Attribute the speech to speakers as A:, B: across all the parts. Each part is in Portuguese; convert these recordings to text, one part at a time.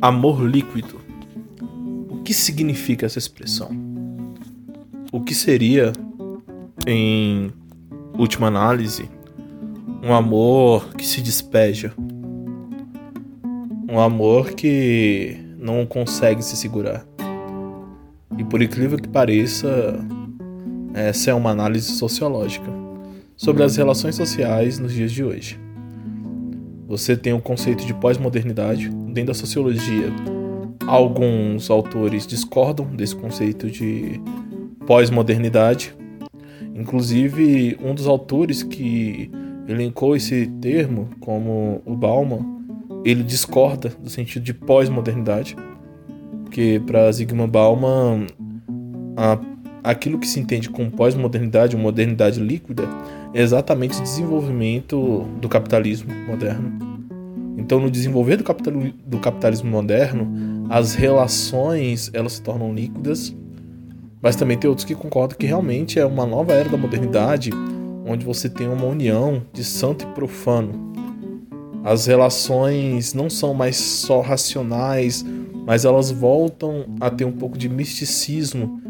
A: amor líquido. O que significa essa expressão? O que seria, em última análise, um amor que se despeja? Um amor que não consegue se segurar. E por incrível que pareça, essa é uma análise sociológica sobre as relações sociais nos dias de hoje. Você tem o conceito de pós-modernidade dentro da sociologia. Alguns autores discordam desse conceito de pós-modernidade. Inclusive, um dos autores que elencou esse termo, como o Bauman, ele discorda do sentido de pós-modernidade, porque para Zygmunt Bauman, a, aquilo que se entende como pós-modernidade, modernidade líquida, é exatamente o desenvolvimento do capitalismo moderno. Então, no desenvolver do, capital, do capitalismo moderno, as relações elas se tornam líquidas, mas também tem outros que concordam que realmente é uma nova era da modernidade, onde você tem uma união de santo e profano. As relações não são mais só racionais, mas elas voltam a ter um pouco de misticismo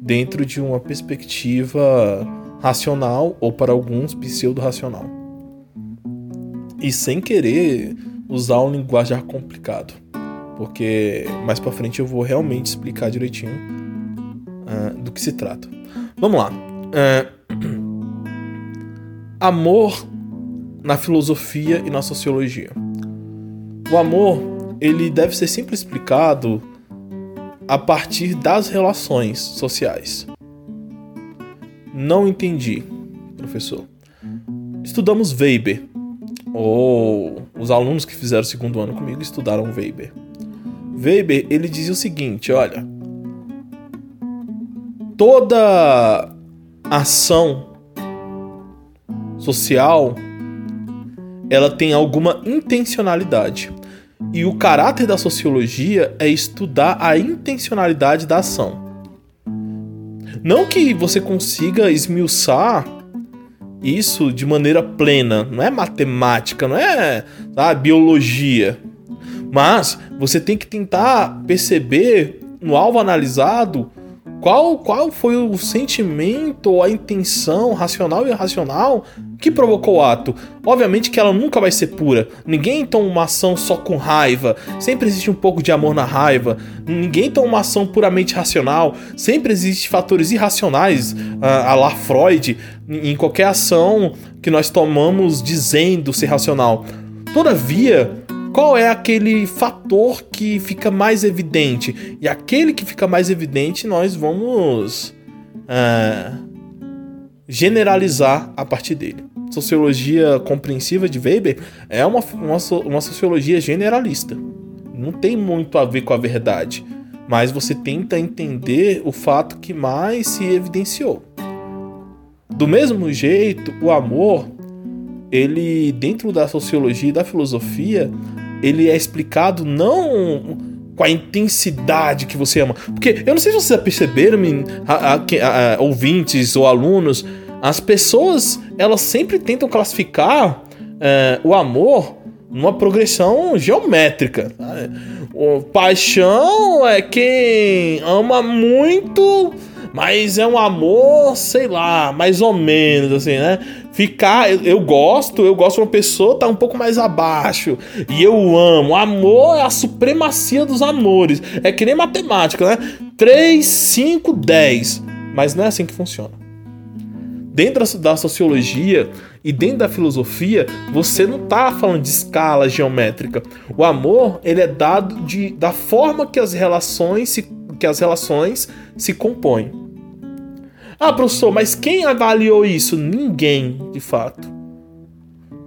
A: dentro de uma perspectiva racional ou para alguns pseudo-racional. E sem querer usar um linguajar complicado, porque mais para frente eu vou realmente explicar direitinho uh, do que se trata. Vamos lá. Uh, amor na filosofia e na sociologia. O amor ele deve ser sempre explicado a partir das relações sociais. Não entendi, professor. Estudamos Weber, ou os alunos que fizeram o segundo ano comigo estudaram Weber. Weber, ele dizia o seguinte, olha, toda ação social ela tem alguma intencionalidade. E o caráter da sociologia é estudar a intencionalidade da ação. Não que você consiga esmiuçar isso de maneira plena. Não é matemática, não é tá, biologia. Mas você tem que tentar perceber no alvo analisado qual, qual foi o sentimento a intenção racional e irracional que provocou o ato? Obviamente que ela nunca vai ser pura. Ninguém toma uma ação só com raiva. Sempre existe um pouco de amor na raiva. Ninguém toma uma ação puramente racional. Sempre existem fatores irracionais, a, a la Freud, em qualquer ação que nós tomamos dizendo ser racional. Todavia, qual é aquele fator que fica mais evidente? E aquele que fica mais evidente, nós vamos uh, generalizar a partir dele. Sociologia compreensiva de Weber é uma, uma, uma sociologia generalista. Não tem muito a ver com a verdade, mas você tenta entender o fato que mais se evidenciou. Do mesmo jeito, o amor, ele dentro da sociologia e da filosofia, ele é explicado não com a intensidade que você ama. Porque eu não sei se vocês perceberam, a, a, a, ouvintes ou alunos, as pessoas elas sempre tentam classificar é, o amor numa progressão geométrica. O paixão é quem ama muito, mas é um amor, sei lá, mais ou menos assim, né? ficar. Eu, eu, gosto, eu gosto de uma pessoa tá um pouco mais abaixo. E eu amo. Amor é a supremacia dos amores. É que nem matemática, né? 3, 5, 10. Mas não é assim que funciona. Dentro da sociologia e dentro da filosofia, você não tá falando de escala geométrica. O amor, ele é dado de, da forma que as relações se, que as relações se compõem. Ah, professor, mas quem avaliou isso? Ninguém, de fato.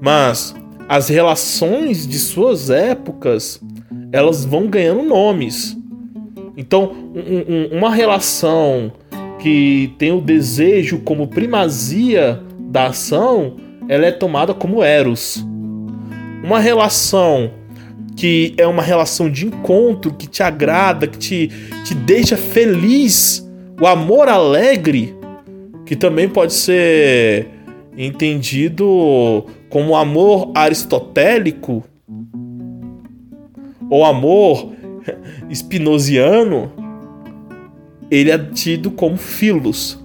A: Mas as relações de suas épocas, elas vão ganhando nomes. Então, um, um, uma relação que tem o desejo como primazia da ação, ela é tomada como eros. Uma relação que é uma relação de encontro, que te agrada, que te, te deixa feliz, o amor alegre, que também pode ser entendido como amor aristotélico ou amor espinosiano, ele é tido como filos.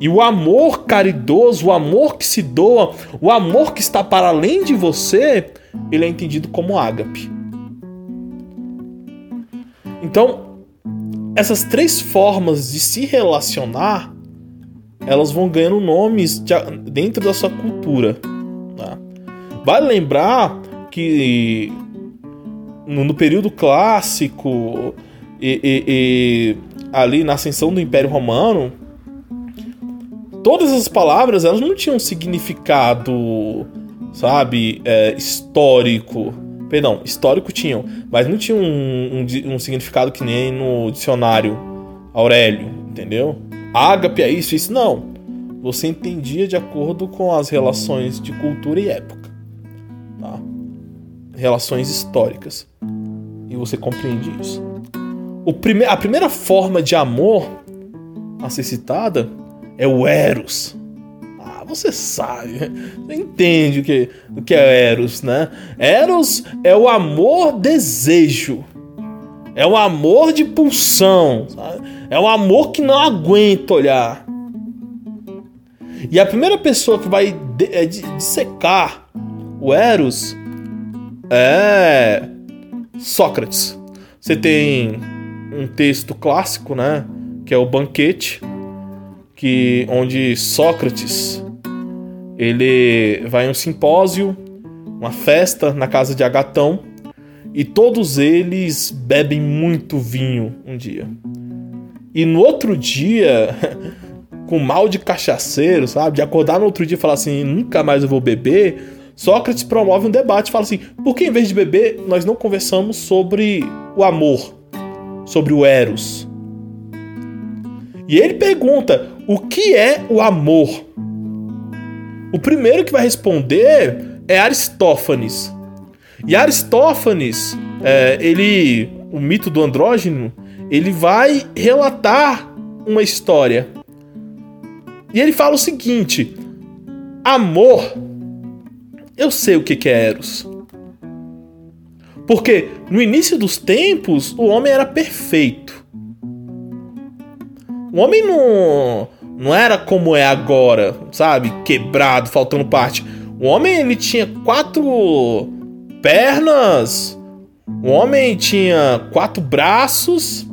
A: E o amor caridoso, o amor que se doa, o amor que está para além de você, ele é entendido como ágape. Então, essas três formas de se relacionar, elas vão ganhando nomes dentro da sua cultura. Tá? Vale lembrar que no período clássico e, e, e ali na ascensão do Império Romano, todas as palavras elas não tinham significado, sabe, é, histórico. Perdão, histórico tinham, mas não tinha um, um, um, significado que nem no dicionário Aurélio, entendeu? Ágape é isso, isso não. Você entendia de acordo com as relações de cultura e época, tá? Relações históricas. E você compreende isso. Prime a primeira forma de amor a ser citada é o Eros. Ah, você sabe, você entende o que, o que é Eros, né? Eros é o amor desejo. É o amor de pulsão. Sabe? É o amor que não aguenta olhar. E a primeira pessoa que vai é, dissecar o Eros é Sócrates. Você tem um texto clássico, né, que é o Banquete, que onde Sócrates ele vai em um simpósio, uma festa na casa de Agatão, e todos eles bebem muito vinho um dia. E no outro dia, com mal de cachaceiro, sabe? De acordar no outro dia e falar assim, nunca mais eu vou beber. Sócrates promove um debate, fala assim: por que em vez de beber nós não conversamos sobre o amor? sobre o Eros. E ele pergunta: o que é o amor? O primeiro que vai responder é Aristófanes. E Aristófanes, é, ele, o mito do andrógeno, ele vai relatar uma história. E ele fala o seguinte: amor, eu sei o que é Eros. Porque no início dos tempos, o homem era perfeito. O homem não, não era como é agora, sabe? Quebrado, faltando parte. O homem ele tinha quatro pernas. O homem tinha quatro braços.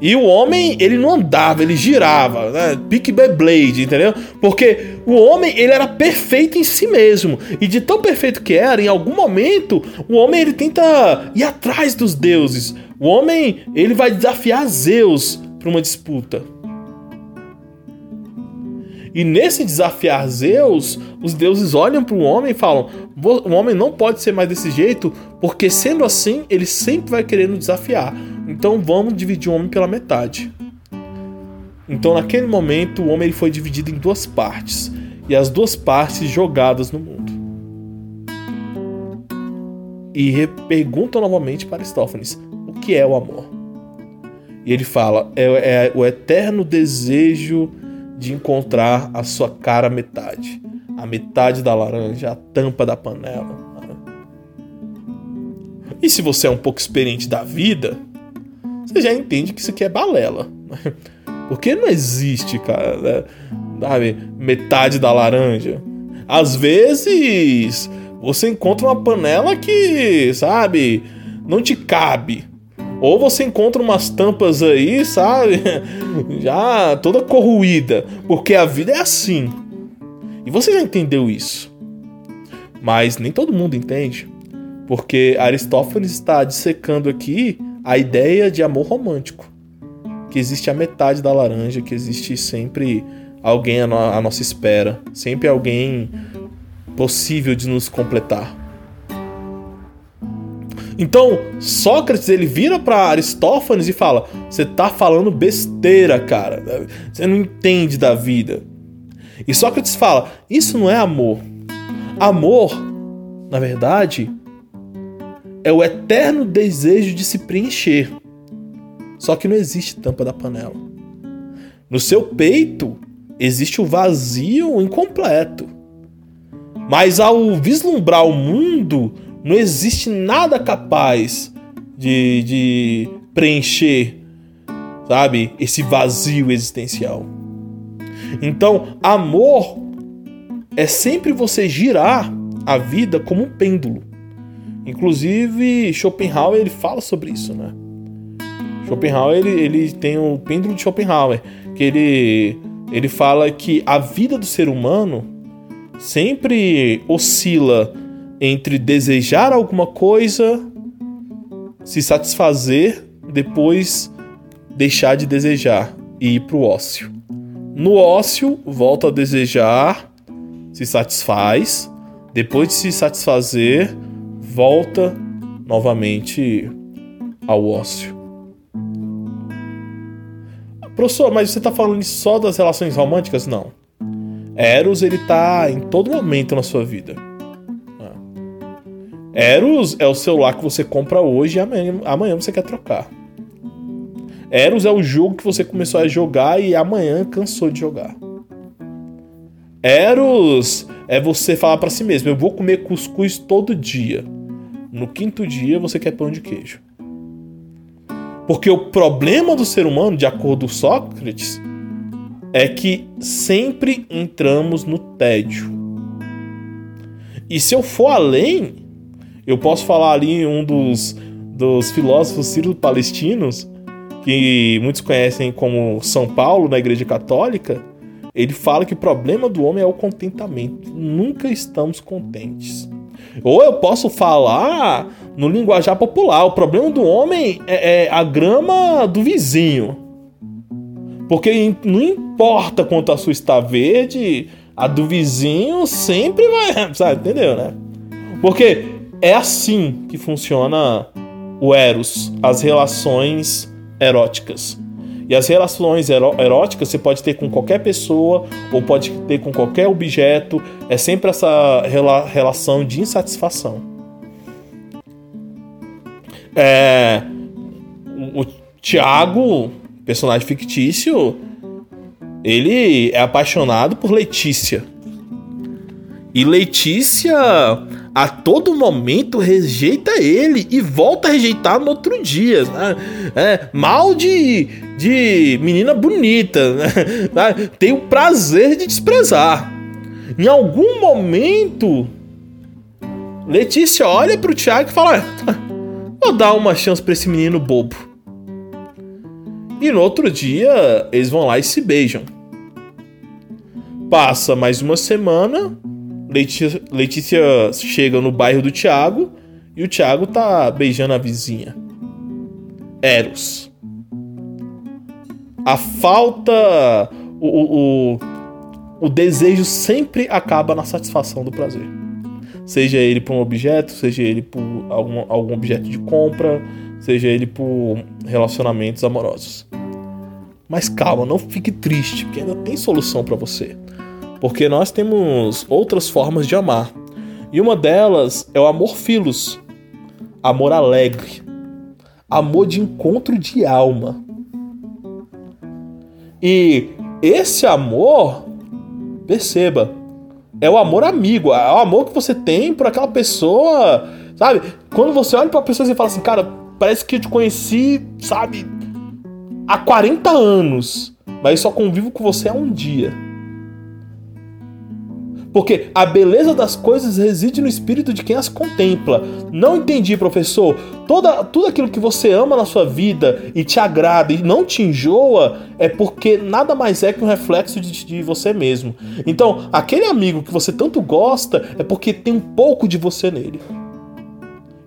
A: E o homem, ele não andava, ele girava, né? Pique Beyblade, entendeu? Porque o homem, ele era perfeito em si mesmo. E de tão perfeito que era, em algum momento, o homem, ele tenta ir atrás dos deuses. O homem, ele vai desafiar Zeus para uma disputa. E nesse desafiar Zeus, os deuses olham para o homem e falam: o homem não pode ser mais desse jeito, porque sendo assim, ele sempre vai querer nos desafiar. Então vamos dividir o homem pela metade. Então naquele momento o homem ele foi dividido em duas partes e as duas partes jogadas no mundo. E pergunta novamente para Aristófanes: o que é o amor? E ele fala: é, é o eterno desejo de encontrar a sua cara metade, a metade da laranja, a tampa da panela. E se você é um pouco experiente da vida, você já entende que isso aqui é balela. Porque não existe, cara, né? sabe, metade da laranja. Às vezes você encontra uma panela que, sabe, não te cabe. Ou você encontra umas tampas aí, sabe, já toda corroída, porque a vida é assim. E você já entendeu isso. Mas nem todo mundo entende, porque Aristófanes está dissecando aqui a ideia de amor romântico. Que existe a metade da laranja, que existe sempre alguém à, no à nossa espera, sempre alguém possível de nos completar. Então, Sócrates ele vira para Aristófanes e fala: "Você tá falando besteira, cara. Você não entende da vida". E Sócrates fala: "Isso não é amor. Amor, na verdade, é o eterno desejo de se preencher. Só que não existe tampa da panela. No seu peito existe o vazio incompleto. Mas ao vislumbrar o mundo, Não existe nada capaz de, de preencher, sabe, esse vazio existencial. Então, amor é sempre você girar a vida como um pêndulo. Inclusive, Schopenhauer ele fala sobre isso, né? Schopenhauer ele, ele tem o pêndulo de Schopenhauer, que ele, ele fala que a vida do ser humano sempre oscila entre desejar alguma coisa, se satisfazer, depois deixar de desejar e ir para o ócio. No ócio, volta a desejar, se satisfaz, depois de se satisfazer, volta novamente ao ócio. Professor, mas você está falando só das relações românticas? Não. Eros, ele tá em todo momento na sua vida. Eros é o celular que você compra hoje e amanhã, amanhã você quer trocar. Eros é o jogo que você começou a jogar e amanhã cansou de jogar. Eros é você falar para si mesmo: eu vou comer cuscuz todo dia. No quinto dia você quer pão de queijo. Porque o problema do ser humano, de acordo com Sócrates, é que sempre entramos no tédio. E se eu for além, eu posso falar ali um dos, dos filósofos sírio-palestinos, que muitos conhecem como São Paulo na Igreja Católica. Ele fala que o problema do homem é o contentamento. Nunca estamos contentes. Ou eu posso falar no linguajar popular: o problema do homem é, é a grama do vizinho. Porque não importa quanto a sua está verde, a do vizinho sempre vai. Sabe, entendeu, né? Porque é assim que funciona o Eros, as relações eróticas. E as relações eróticas você pode ter com qualquer pessoa ou pode ter com qualquer objeto. É sempre essa rela relação de insatisfação. É, o Tiago, personagem fictício, ele é apaixonado por Letícia. E Letícia a todo momento rejeita ele e volta a rejeitar no outro dia. Né? É, mal de, de menina bonita. Né? Tem o prazer de desprezar. Em algum momento, Letícia olha pro Thiago e fala: ah, Vou dar uma chance pra esse menino bobo. E no outro dia, eles vão lá e se beijam. Passa mais uma semana, Letícia, Letícia chega no bairro do Tiago e o Tiago tá beijando a vizinha. Eros. A falta. O, o, o desejo sempre acaba na satisfação do prazer. Seja ele por um objeto, seja ele por algum, algum objeto de compra, seja ele por relacionamentos amorosos. Mas calma, não fique triste, porque ainda tem solução para você. Porque nós temos outras formas de amar. E uma delas é o amor filos, amor alegre, amor de encontro de alma. E esse amor, perceba, é o amor amigo, é o amor que você tem por aquela pessoa, sabe? Quando você olha para pessoa e fala assim, cara, parece que eu te conheci, sabe, há 40 anos, mas só convivo com você há um dia. Porque a beleza das coisas reside no espírito de quem as contempla. Não entendi, professor. Toda, tudo aquilo que você ama na sua vida e te agrada e não te enjoa é porque nada mais é que um reflexo de, de você mesmo. Então, aquele amigo que você tanto gosta é porque tem um pouco de você nele.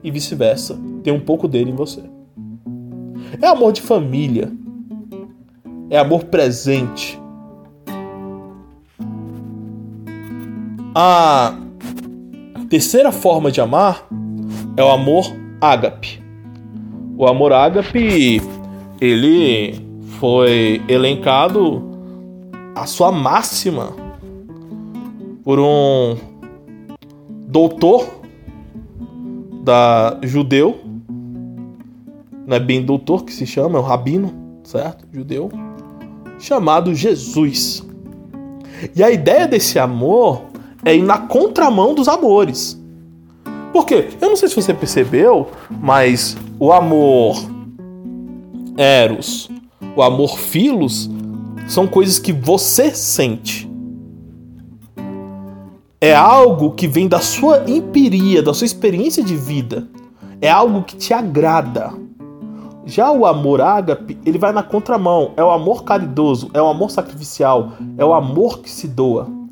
A: E vice-versa, tem um pouco dele em você. É amor de família. É amor presente A terceira forma de amar é o amor ágape. O amor ágape, ele foi elencado a sua máxima por um doutor da judeu, não é bem doutor que se chama, é um rabino, certo? Judeu, chamado Jesus. E a ideia desse amor é ir na contramão dos amores. Por quê? Eu não sei se você percebeu, mas o amor eros, o amor filos, são coisas que você sente. É algo que vem da sua empiria, da sua experiência de vida. É algo que te agrada. Já o amor ágape, ele vai na contramão. É o amor caridoso, é o amor sacrificial, é o amor que se doa.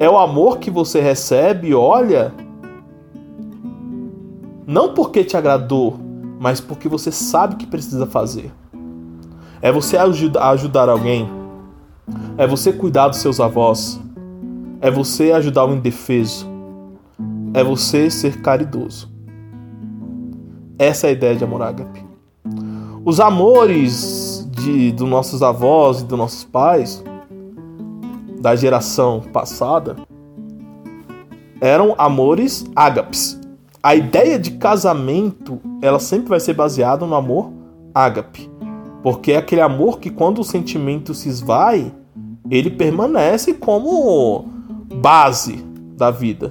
A: É o amor que você recebe olha não porque te agradou, mas porque você sabe que precisa fazer. É você ajudar alguém. É você cuidar dos seus avós. É você ajudar o indefeso. É você ser caridoso. Essa é a ideia de amor ágape. Os amores de dos nossos avós e dos nossos pais da geração passada eram amores ágapes. A ideia de casamento, ela sempre vai ser baseada no amor ágape. Porque é aquele amor que quando o sentimento se esvai, ele permanece como base da vida.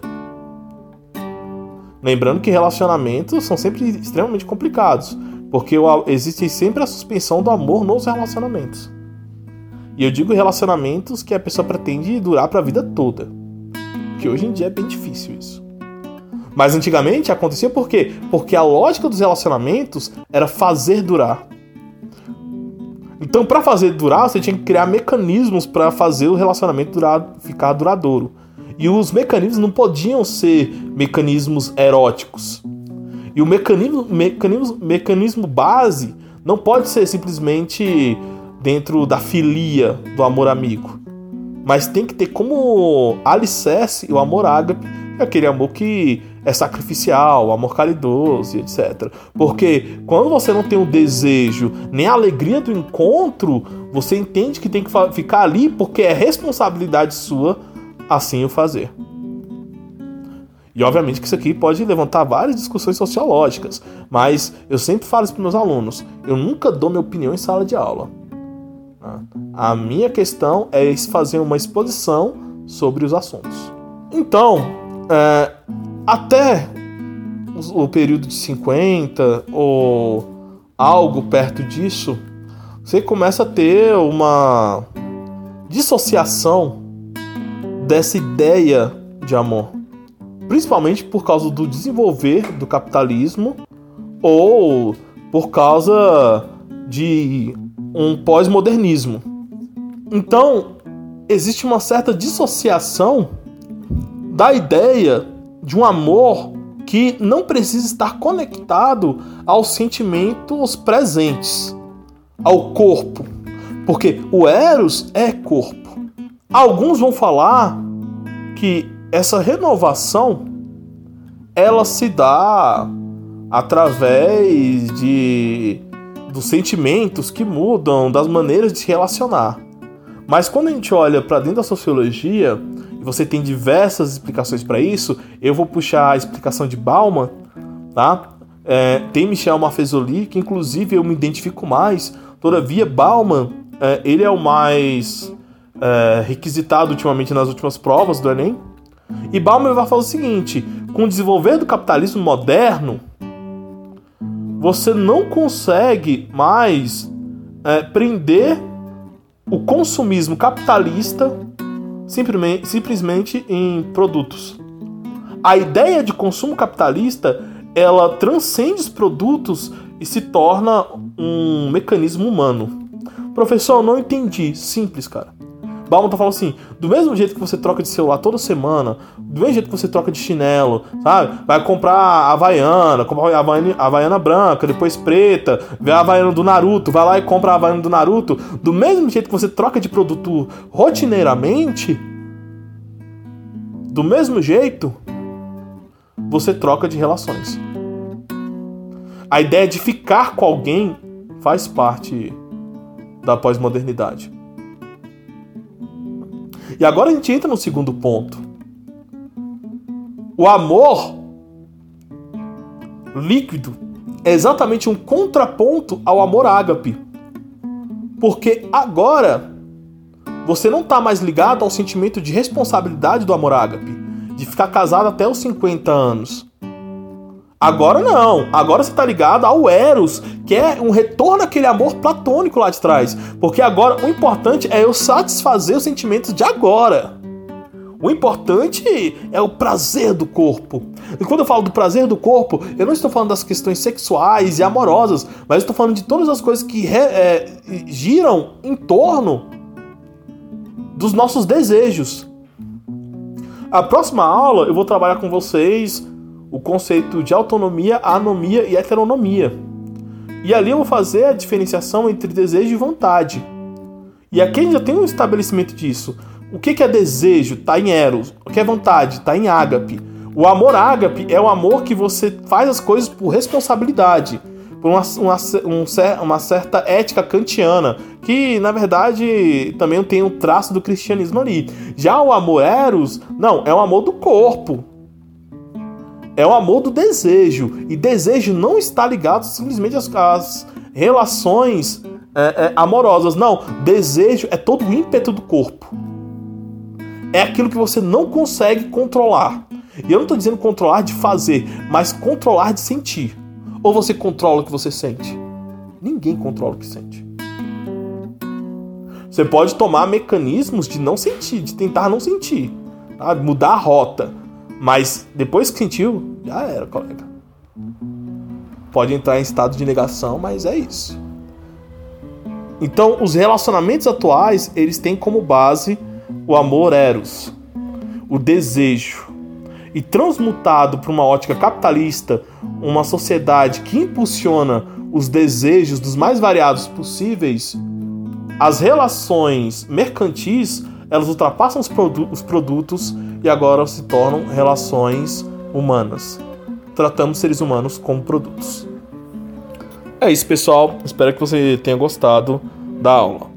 A: Lembrando que relacionamentos são sempre extremamente complicados, porque existe sempre a suspensão do amor nos relacionamentos. E eu digo relacionamentos que a pessoa pretende durar para a vida toda. Que hoje em dia é bem difícil isso. Mas antigamente acontecia por quê? Porque a lógica dos relacionamentos era fazer durar. Então, para fazer durar, você tinha que criar mecanismos para fazer o relacionamento durar, ficar duradouro. E os mecanismos não podiam ser mecanismos eróticos. E o mecanismo, mecanismo, mecanismo base não pode ser simplesmente dentro da filia do amor amigo. Mas tem que ter como alicerce o amor ágape, é aquele amor que é sacrificial, amor caridoso, etc. Porque quando você não tem o desejo nem a alegria do encontro, você entende que tem que ficar ali porque é responsabilidade sua assim o fazer. E obviamente que isso aqui pode levantar várias discussões sociológicas, mas eu sempre falo isso para meus alunos: eu nunca dou minha opinião em sala de aula. A minha questão é fazer uma exposição sobre os assuntos. Então, é, até o período de 50 ou algo perto disso, você começa a ter uma dissociação dessa ideia de amor, principalmente por causa do desenvolver do capitalismo ou por causa de um pós-modernismo. Então, existe uma certa dissociação da ideia de um amor que não precisa estar conectado aos sentimentos presentes, ao corpo, porque o Eros é corpo. Alguns vão falar que essa renovação ela se dá através de dos sentimentos que mudam, das maneiras de se relacionar. Mas quando a gente olha para dentro da sociologia, e você tem diversas explicações para isso, eu vou puxar a explicação de Bauman, tá? É, tem Michel Maffezoli, que inclusive eu me identifico mais. Todavia, Bauman, é, ele é o mais é, requisitado ultimamente nas últimas provas do Enem. E Bauman vai falar o seguinte: com o desenvolver do capitalismo moderno, você não consegue mais é, prender o consumismo capitalista simplesmente, em produtos. A ideia de consumo capitalista ela transcende os produtos e se torna um mecanismo humano. Professor, não entendi. Simples, cara. Bauman tá falando assim: do mesmo jeito que você troca de celular toda semana, do mesmo jeito que você troca de chinelo, sabe? Vai comprar a Havaiana, comprar a Havaiana, Havaiana branca, depois preta, vê a Havaiana do Naruto, vai lá e compra a Havaiana do Naruto. Do mesmo jeito que você troca de produto rotineiramente, do mesmo jeito, você troca de relações. A ideia de ficar com alguém faz parte da pós-modernidade. E agora a gente entra no segundo ponto. O amor líquido é exatamente um contraponto ao amor ágape. Porque agora você não está mais ligado ao sentimento de responsabilidade do amor ágape, de ficar casado até os 50 anos. Agora não. Agora você tá ligado ao Eros, que é um retorno àquele amor platônico lá de trás. Porque agora o importante é eu satisfazer os sentimentos de agora. O importante é o prazer do corpo. E quando eu falo do prazer do corpo, eu não estou falando das questões sexuais e amorosas, mas estou falando de todas as coisas que é, giram em torno dos nossos desejos. A próxima aula eu vou trabalhar com vocês o conceito de autonomia, anomia e heteronomia. E ali eu vou fazer a diferenciação entre desejo e vontade. E aqui a gente já tem um estabelecimento disso. O que é desejo? Está em Eros. O que é vontade? Está em ágape. O amor ágape é o amor que você faz as coisas por responsabilidade, por uma, uma, um, uma certa ética kantiana, que na verdade também tem um traço do cristianismo ali. Já o amor eros, não, é o amor do corpo, é o amor do desejo. E desejo não está ligado simplesmente às, às relações é, é, amorosas. Não, desejo é todo o ímpeto do corpo. É aquilo que você não consegue controlar. E eu não estou dizendo controlar de fazer, mas controlar de sentir. Ou você controla o que você sente? Ninguém controla o que sente. Você pode tomar mecanismos de não sentir, de tentar não sentir, mudar a rota. Mas depois que sentiu, já era, colega. Pode entrar em estado de negação, mas é isso. Então, os relacionamentos atuais, eles têm como base o amor eros, o desejo. E transmutado para uma ótica capitalista, uma sociedade que impulsiona os desejos dos mais variados possíveis, as relações mercantis, elas ultrapassam os, produ os produtos e agora se tornam relações humanas. Tratamos seres humanos como produtos. É isso, pessoal. Espero que você tenha gostado da aula.